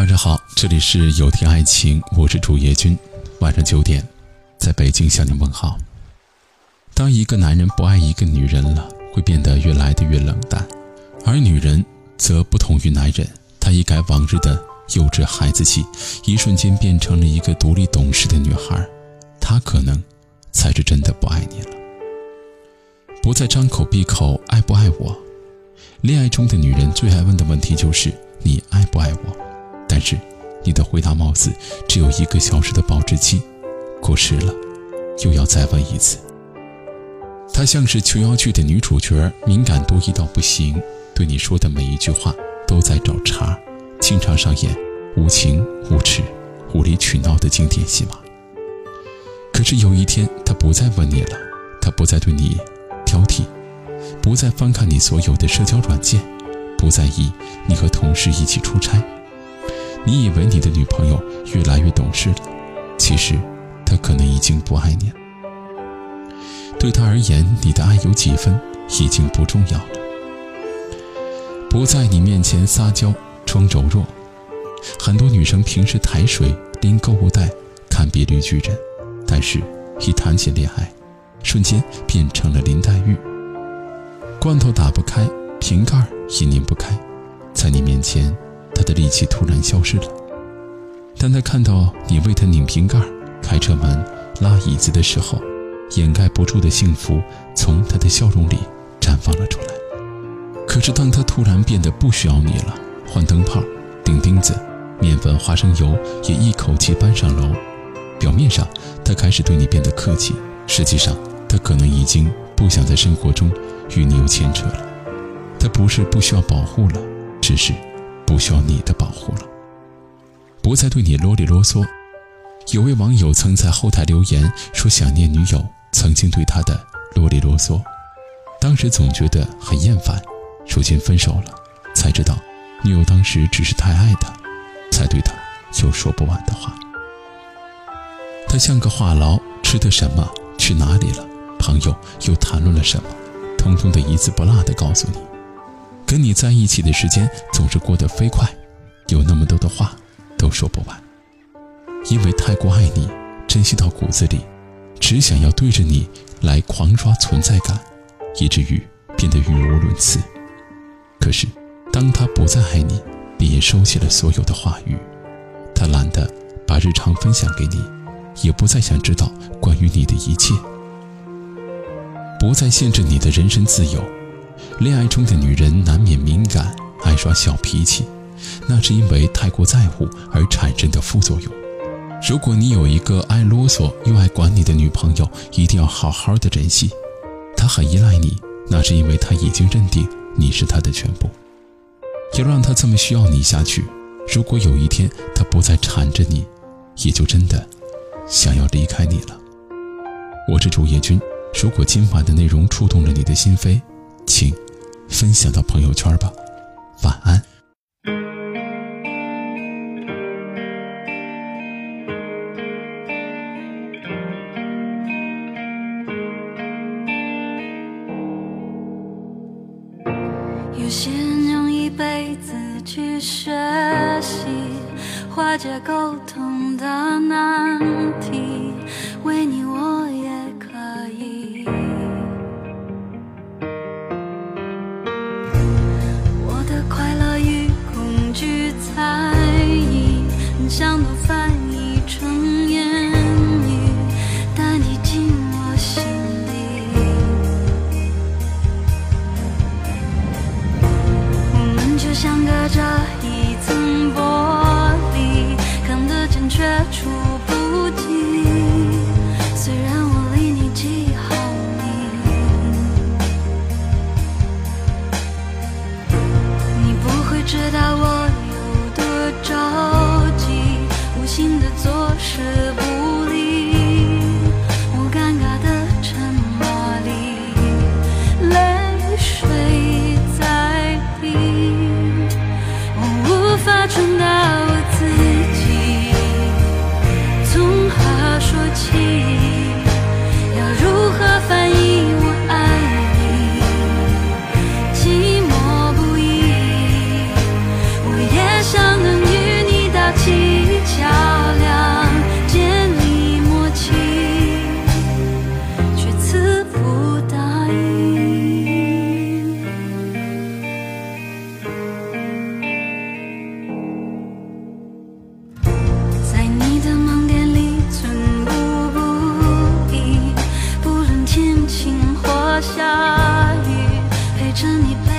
晚上好，这里是有天爱情，我是主页君。晚上九点，在北京向你问好。当一个男人不爱一个女人了，会变得越来的越冷淡，而女人则不同于男人，她一改往日的幼稚孩子气，一瞬间变成了一个独立懂事的女孩。她可能才是真的不爱你了，不再张口闭口爱不爱我。恋爱中的女人最爱问的问题就是你爱不爱我，但是你的回答貌似只有一个小时的保质期，过时了又要再问一次。她像是琼瑶剧的女主角，敏感多疑到不行，对你说的每一句话都在找茬，经常上演无情无耻、无理取闹的经典戏码。可是有一天，她不再问你了，她不再对你挑剔，不再翻看你所有的社交软件，不在意你和同事一起出差。你以为你的女朋友越来越懂事了，其实她可能已经不爱你了。对她而言，你的爱有几分已经不重要了。不在你面前撒娇装柔弱，很多女生平时抬水拎购物袋，堪比绿巨人，但是，一谈起恋爱，瞬间变成了林黛玉。罐头打不开，瓶盖也拧不开，在你面前，的力气突然消失了。当他看到你为他拧瓶盖、开车门、拉椅子的时候，掩盖不住的幸福从他的笑容里绽放了出来。可是，当他突然变得不需要你了，换灯泡、钉钉子、面粉、花生油也一口气搬上楼。表面上，他开始对你变得客气，实际上，他可能已经不想在生活中与你有牵扯了。他不是不需要保护了，只是不需要你的保护了，不再对你啰里啰嗦。有位网友曾在后台留言说想念女友。曾经对他的啰里啰嗦，当时总觉得很厌烦。如今分手了，才知道女友当时只是太爱他，才对他有说不完的话。他像个话痨，吃的什么，去哪里了，朋友又谈论了什么，通通的一字不落的告诉你。跟你在一起的时间总是过得飞快，有那么多的话都说不完。因为太过爱你，珍惜到骨子里。只想要对着你来狂刷存在感，以至于变得语无伦次。可是，当他不再爱你，你也收起了所有的话语。他懒得把日常分享给你，也不再想知道关于你的一切，不再限制你的人身自由。恋爱中的女人难免敏感，爱耍小脾气，那是因为太过在乎而产生的副作用。如果你有一个爱啰嗦又爱管你的女朋友，一定要好好的珍惜。她很依赖你，那是因为她已经认定你是她的全部。要让她这么需要你下去，如果有一天她不再缠着你，也就真的想要离开你了。我是主页君，如果今晚的内容触动了你的心扉，请分享到朋友圈吧。晚安。有些人用一辈子去学习化解沟通的难隔着一层玻璃，看得见却触是你